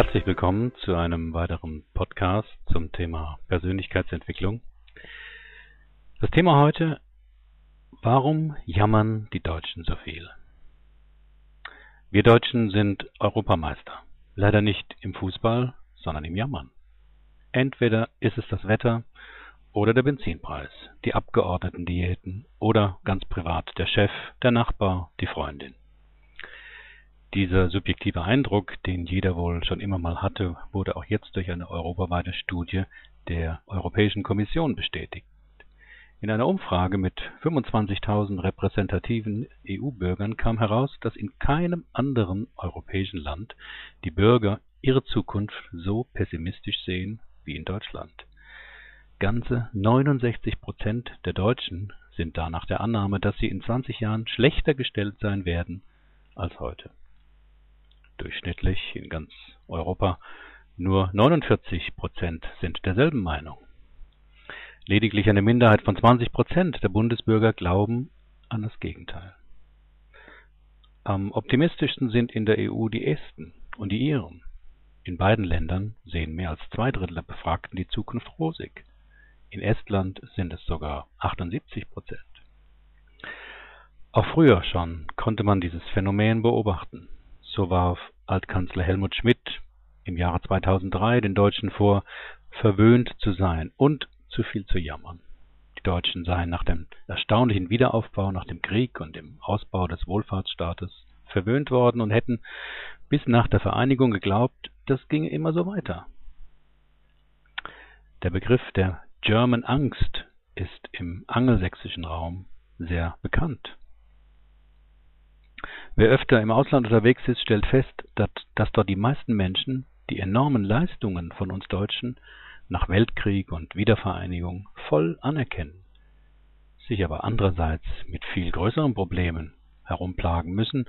Herzlich willkommen zu einem weiteren Podcast zum Thema Persönlichkeitsentwicklung. Das Thema heute, warum jammern die Deutschen so viel? Wir Deutschen sind Europameister. Leider nicht im Fußball, sondern im Jammern. Entweder ist es das Wetter oder der Benzinpreis, die Abgeordnetendiäten oder ganz privat der Chef, der Nachbar, die Freundin. Dieser subjektive Eindruck, den jeder wohl schon immer mal hatte, wurde auch jetzt durch eine europaweite Studie der Europäischen Kommission bestätigt. In einer Umfrage mit 25.000 repräsentativen EU-Bürgern kam heraus, dass in keinem anderen europäischen Land die Bürger ihre Zukunft so pessimistisch sehen wie in Deutschland. Ganze 69 Prozent der Deutschen sind danach der Annahme, dass sie in 20 Jahren schlechter gestellt sein werden als heute durchschnittlich in ganz Europa, nur 49 Prozent sind derselben Meinung. Lediglich eine Minderheit von 20 Prozent der Bundesbürger glauben an das Gegenteil. Am optimistischsten sind in der EU die Esten und die Iren. In beiden Ländern sehen mehr als zwei Drittel der Befragten die Zukunft rosig. In Estland sind es sogar 78 Prozent. Auch früher schon konnte man dieses Phänomen beobachten. So warf Altkanzler Helmut Schmidt im Jahre 2003 den Deutschen vor, verwöhnt zu sein und zu viel zu jammern. Die Deutschen seien nach dem erstaunlichen Wiederaufbau nach dem Krieg und dem Ausbau des Wohlfahrtsstaates verwöhnt worden und hätten bis nach der Vereinigung geglaubt, das ginge immer so weiter. Der Begriff der German Angst ist im angelsächsischen Raum sehr bekannt. Wer öfter im Ausland unterwegs ist, stellt fest, dass, dort die meisten Menschen die enormen Leistungen von uns Deutschen nach Weltkrieg und Wiedervereinigung voll anerkennen, sich aber andererseits mit viel größeren Problemen herumplagen müssen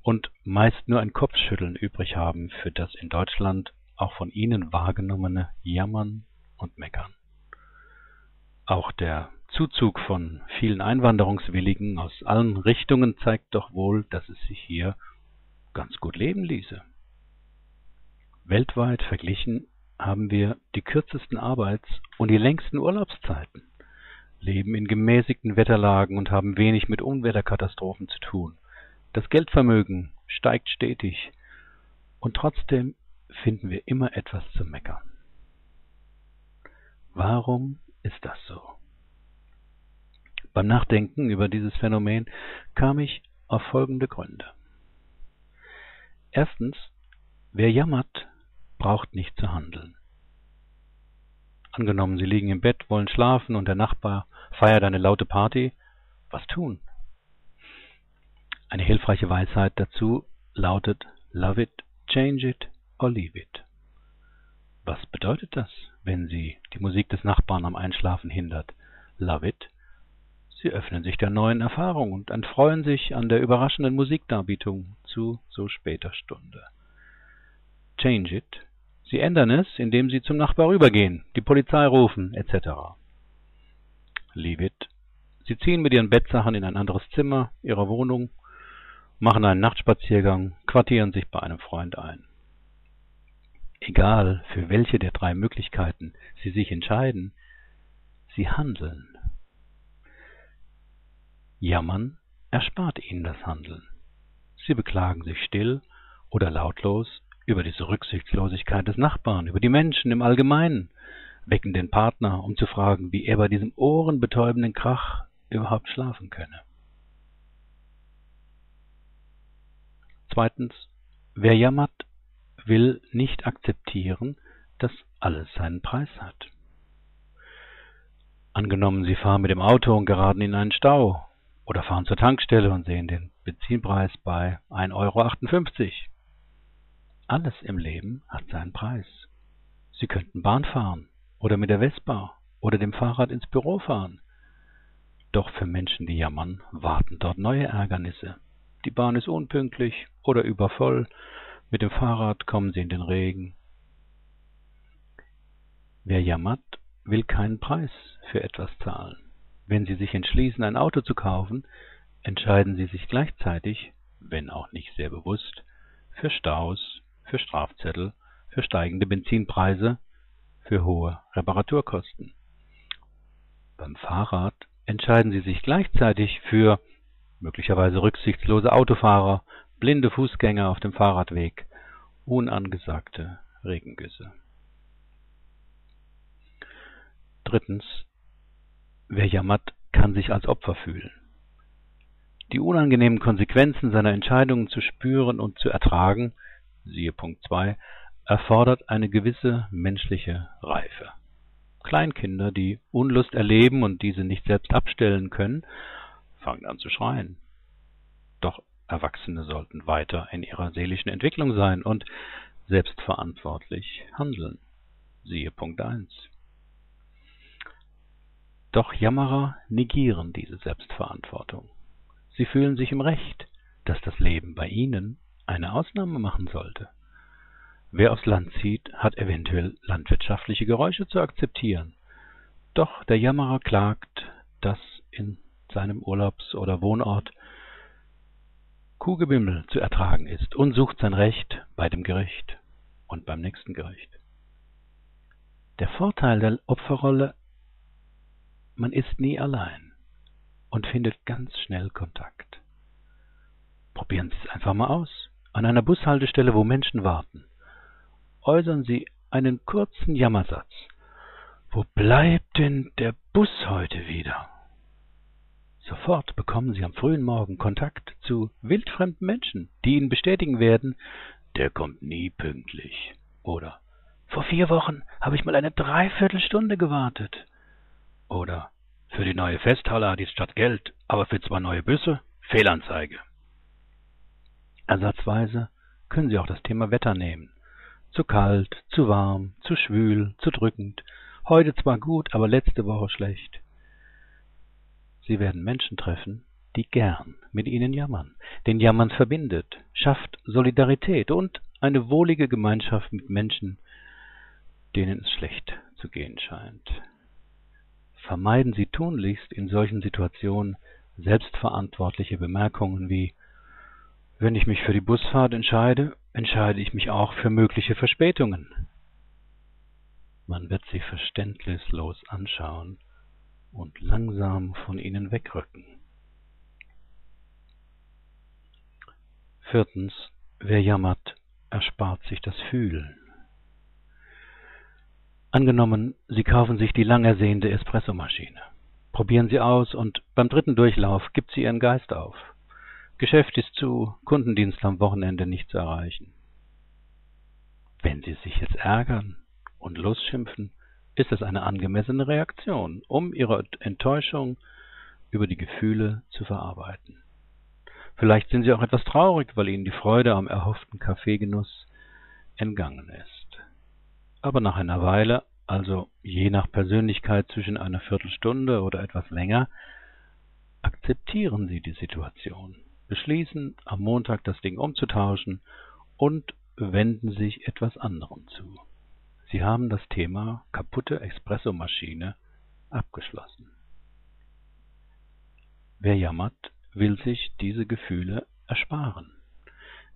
und meist nur ein Kopfschütteln übrig haben für das in Deutschland auch von ihnen wahrgenommene Jammern und Meckern. Auch der Zuzug von vielen Einwanderungswilligen aus allen Richtungen zeigt doch wohl, dass es sich hier ganz gut leben ließe. Weltweit verglichen haben wir die kürzesten Arbeits- und die längsten Urlaubszeiten, leben in gemäßigten Wetterlagen und haben wenig mit Unwetterkatastrophen zu tun. Das Geldvermögen steigt stetig und trotzdem finden wir immer etwas zu meckern. Warum ist das so? Beim Nachdenken über dieses Phänomen kam ich auf folgende Gründe. Erstens, wer jammert, braucht nicht zu handeln. Angenommen, Sie liegen im Bett, wollen schlafen und der Nachbar feiert eine laute Party, was tun? Eine hilfreiche Weisheit dazu lautet Love it, change it or leave it. Was bedeutet das, wenn Sie die Musik des Nachbarn am Einschlafen hindert? Love it, Sie öffnen sich der neuen Erfahrung und erfreuen sich an der überraschenden Musikdarbietung zu so später Stunde. Change it. Sie ändern es, indem Sie zum Nachbar rübergehen, die Polizei rufen, etc. Leave it. Sie ziehen mit Ihren Bettsachen in ein anderes Zimmer Ihrer Wohnung, machen einen Nachtspaziergang, quartieren sich bei einem Freund ein. Egal, für welche der drei Möglichkeiten Sie sich entscheiden, Sie handeln. Jammern erspart ihnen das Handeln. Sie beklagen sich still oder lautlos über diese Rücksichtslosigkeit des Nachbarn, über die Menschen im Allgemeinen, wecken den Partner, um zu fragen, wie er bei diesem ohrenbetäubenden Krach überhaupt schlafen könne. Zweitens, wer jammert, will nicht akzeptieren, dass alles seinen Preis hat. Angenommen, Sie fahren mit dem Auto und geraten in einen Stau oder fahren zur Tankstelle und sehen den Benzinpreis bei 1,58 Euro. Alles im Leben hat seinen Preis. Sie könnten Bahn fahren oder mit der Vespa oder dem Fahrrad ins Büro fahren. Doch für Menschen, die jammern, warten dort neue Ärgernisse. Die Bahn ist unpünktlich oder übervoll, mit dem Fahrrad kommen sie in den Regen. Wer jammert, will keinen Preis für etwas zahlen. Wenn Sie sich entschließen, ein Auto zu kaufen, entscheiden Sie sich gleichzeitig, wenn auch nicht sehr bewusst, für Staus, für Strafzettel für steigende Benzinpreise, für hohe Reparaturkosten. Beim Fahrrad entscheiden Sie sich gleichzeitig für möglicherweise rücksichtslose Autofahrer, blinde Fußgänger auf dem Fahrradweg, unangesagte Regengüsse. Drittens. Wer jammert, kann sich als Opfer fühlen. Die unangenehmen Konsequenzen seiner Entscheidungen zu spüren und zu ertragen, siehe Punkt 2, erfordert eine gewisse menschliche Reife. Kleinkinder, die Unlust erleben und diese nicht selbst abstellen können, fangen an zu schreien. Doch Erwachsene sollten weiter in ihrer seelischen Entwicklung sein und selbstverantwortlich handeln. Siehe Punkt 1. Doch Jammerer negieren diese Selbstverantwortung. Sie fühlen sich im Recht, dass das Leben bei ihnen eine Ausnahme machen sollte. Wer aufs Land zieht, hat eventuell landwirtschaftliche Geräusche zu akzeptieren. Doch der Jammerer klagt, dass in seinem Urlaubs- oder Wohnort Kuhgebimmel zu ertragen ist und sucht sein Recht bei dem Gericht und beim nächsten Gericht. Der Vorteil der Opferrolle, man ist nie allein und findet ganz schnell Kontakt. Probieren Sie es einfach mal aus. An einer Bushaltestelle, wo Menschen warten. Äußern Sie einen kurzen Jammersatz. Wo bleibt denn der Bus heute wieder? Sofort bekommen Sie am frühen Morgen Kontakt zu wildfremden Menschen, die Ihnen bestätigen werden, der kommt nie pünktlich. Oder vor vier Wochen habe ich mal eine Dreiviertelstunde gewartet. Oder für die neue Festhalle hat die Stadt Geld, aber für zwei neue Büsse Fehlanzeige. Ersatzweise können Sie auch das Thema Wetter nehmen. Zu kalt, zu warm, zu schwül, zu drückend. Heute zwar gut, aber letzte Woche schlecht. Sie werden Menschen treffen, die gern mit ihnen jammern. Denn Jammern verbindet, schafft Solidarität und eine wohlige Gemeinschaft mit Menschen, denen es schlecht zu gehen scheint. Vermeiden Sie tunlichst in solchen Situationen selbstverantwortliche Bemerkungen wie Wenn ich mich für die Busfahrt entscheide, entscheide ich mich auch für mögliche Verspätungen. Man wird sie verständnislos anschauen und langsam von ihnen wegrücken. Viertens. Wer jammert, erspart sich das Fühlen. Angenommen, Sie kaufen sich die lang ersehnte Espressomaschine. Probieren Sie aus und beim dritten Durchlauf gibt sie Ihren Geist auf. Geschäft ist zu, Kundendienst am Wochenende nicht zu erreichen. Wenn Sie sich jetzt ärgern und losschimpfen, ist es eine angemessene Reaktion, um ihre Enttäuschung über die Gefühle zu verarbeiten. Vielleicht sind sie auch etwas traurig, weil ihnen die Freude am erhofften Kaffeegenuss entgangen ist. Aber nach einer Weile, also je nach Persönlichkeit zwischen einer Viertelstunde oder etwas länger, akzeptieren sie die Situation, beschließen am Montag das Ding umzutauschen und wenden sich etwas anderem zu. Sie haben das Thema kaputte Espressomaschine abgeschlossen. Wer jammert, will sich diese Gefühle ersparen.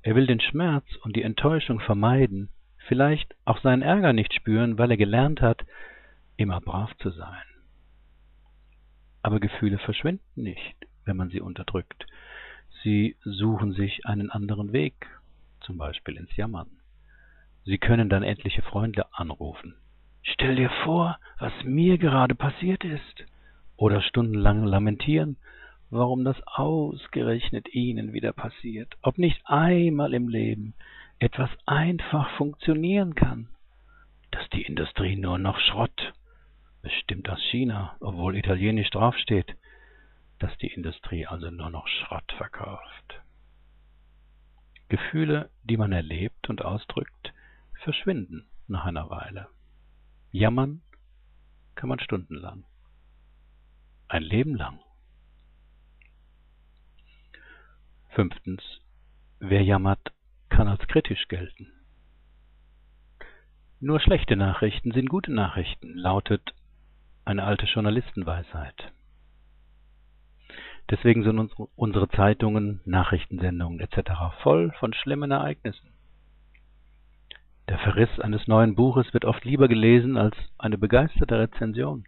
Er will den Schmerz und die Enttäuschung vermeiden, vielleicht auch seinen Ärger nicht spüren, weil er gelernt hat, immer brav zu sein. Aber Gefühle verschwinden nicht, wenn man sie unterdrückt. Sie suchen sich einen anderen Weg, zum Beispiel ins Jammern. Sie können dann etliche Freunde anrufen. Stell dir vor, was mir gerade passiert ist. Oder stundenlang lamentieren, warum das ausgerechnet Ihnen wieder passiert. Ob nicht einmal im Leben etwas einfach funktionieren kann. Dass die Industrie nur noch Schrott, bestimmt aus China, obwohl italienisch draufsteht, dass die Industrie also nur noch Schrott verkauft. Gefühle, die man erlebt und ausdrückt, verschwinden nach einer Weile. Jammern kann man stundenlang. Ein Leben lang. Fünftens. Wer jammert, kann als kritisch gelten. Nur schlechte Nachrichten sind gute Nachrichten, lautet eine alte Journalistenweisheit. Deswegen sind unsere Zeitungen, Nachrichtensendungen etc. voll von schlimmen Ereignissen. Der Verriss eines neuen Buches wird oft lieber gelesen als eine begeisterte Rezension.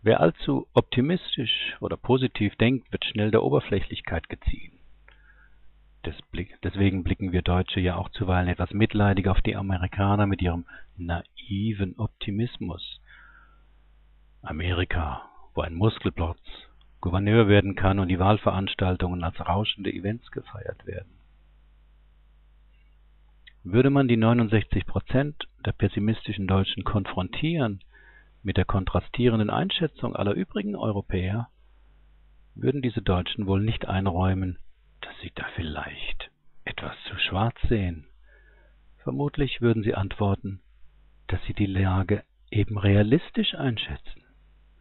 Wer allzu optimistisch oder positiv denkt, wird schnell der Oberflächlichkeit geziehen. Deswegen blicken wir Deutsche ja auch zuweilen etwas mitleidig auf die Amerikaner mit ihrem naiven Optimismus. Amerika, wo ein Muskelplotz Gouverneur werden kann und die Wahlveranstaltungen als rauschende Events gefeiert werden. Würde man die 69 Prozent der pessimistischen Deutschen konfrontieren mit der kontrastierenden Einschätzung aller übrigen Europäer, würden diese Deutschen wohl nicht einräumen, sie da vielleicht etwas zu schwarz sehen. Vermutlich würden sie antworten, dass sie die Lage eben realistisch einschätzen,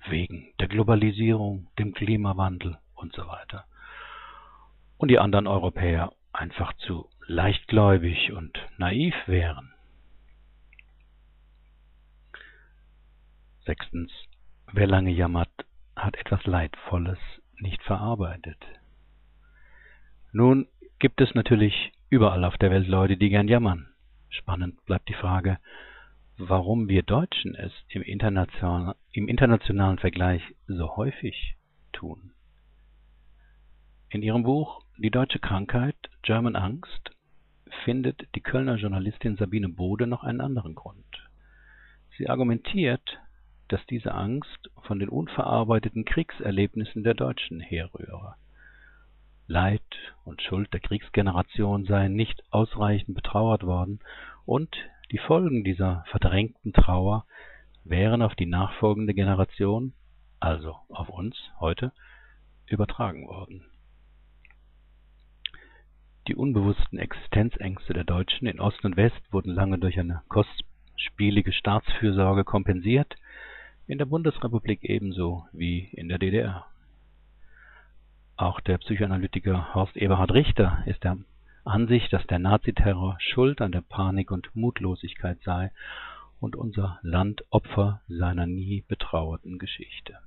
wegen der Globalisierung, dem Klimawandel und so weiter. Und die anderen Europäer einfach zu leichtgläubig und naiv wären. Sechstens. Wer lange jammert, hat etwas Leidvolles nicht verarbeitet. Nun gibt es natürlich überall auf der Welt Leute, die gern jammern. Spannend bleibt die Frage, warum wir Deutschen es im internationalen, im internationalen Vergleich so häufig tun. In ihrem Buch Die deutsche Krankheit, German Angst, findet die Kölner Journalistin Sabine Bode noch einen anderen Grund. Sie argumentiert, dass diese Angst von den unverarbeiteten Kriegserlebnissen der Deutschen herrühre. Leid und Schuld der Kriegsgeneration seien nicht ausreichend betrauert worden und die Folgen dieser verdrängten Trauer wären auf die nachfolgende Generation, also auf uns heute, übertragen worden. Die unbewussten Existenzängste der Deutschen in Ost und West wurden lange durch eine kostspielige Staatsfürsorge kompensiert, in der Bundesrepublik ebenso wie in der DDR. Auch der Psychoanalytiker Horst Eberhard Richter ist der Ansicht, dass der Naziterror schuld an der Panik und Mutlosigkeit sei und unser Land Opfer seiner nie betrauerten Geschichte.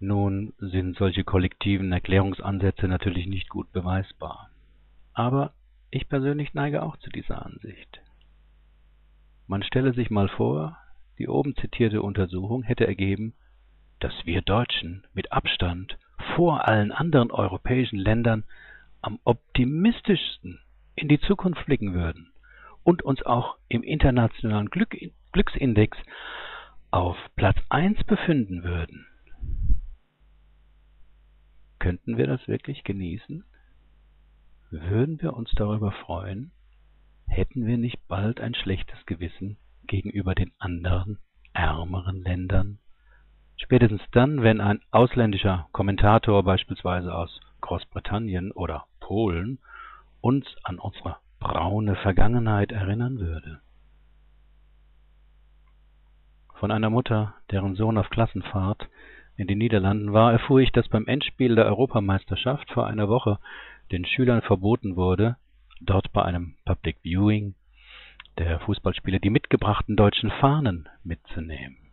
Nun sind solche kollektiven Erklärungsansätze natürlich nicht gut beweisbar. Aber ich persönlich neige auch zu dieser Ansicht. Man stelle sich mal vor, die oben zitierte Untersuchung hätte ergeben, dass wir Deutschen mit Abstand vor allen anderen europäischen Ländern am optimistischsten in die Zukunft blicken würden und uns auch im internationalen Glück, Glücksindex auf Platz 1 befinden würden. Könnten wir das wirklich genießen? Würden wir uns darüber freuen? Hätten wir nicht bald ein schlechtes Gewissen gegenüber den anderen, ärmeren Ländern? Spätestens dann, wenn ein ausländischer Kommentator beispielsweise aus Großbritannien oder Polen uns an unsere braune Vergangenheit erinnern würde. Von einer Mutter, deren Sohn auf Klassenfahrt in den Niederlanden war, erfuhr ich, dass beim Endspiel der Europameisterschaft vor einer Woche den Schülern verboten wurde, dort bei einem Public Viewing der Fußballspiele die mitgebrachten deutschen Fahnen mitzunehmen.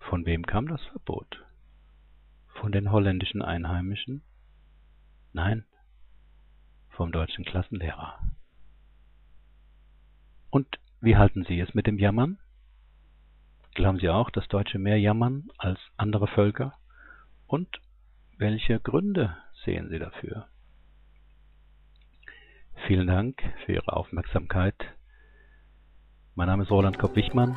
Von wem kam das Verbot? Von den holländischen Einheimischen? Nein, vom deutschen Klassenlehrer. Und wie halten Sie es mit dem Jammern? Glauben Sie auch, dass Deutsche mehr jammern als andere Völker? Und welche Gründe sehen Sie dafür? Vielen Dank für Ihre Aufmerksamkeit. Mein Name ist Roland Kopp-Wichmann.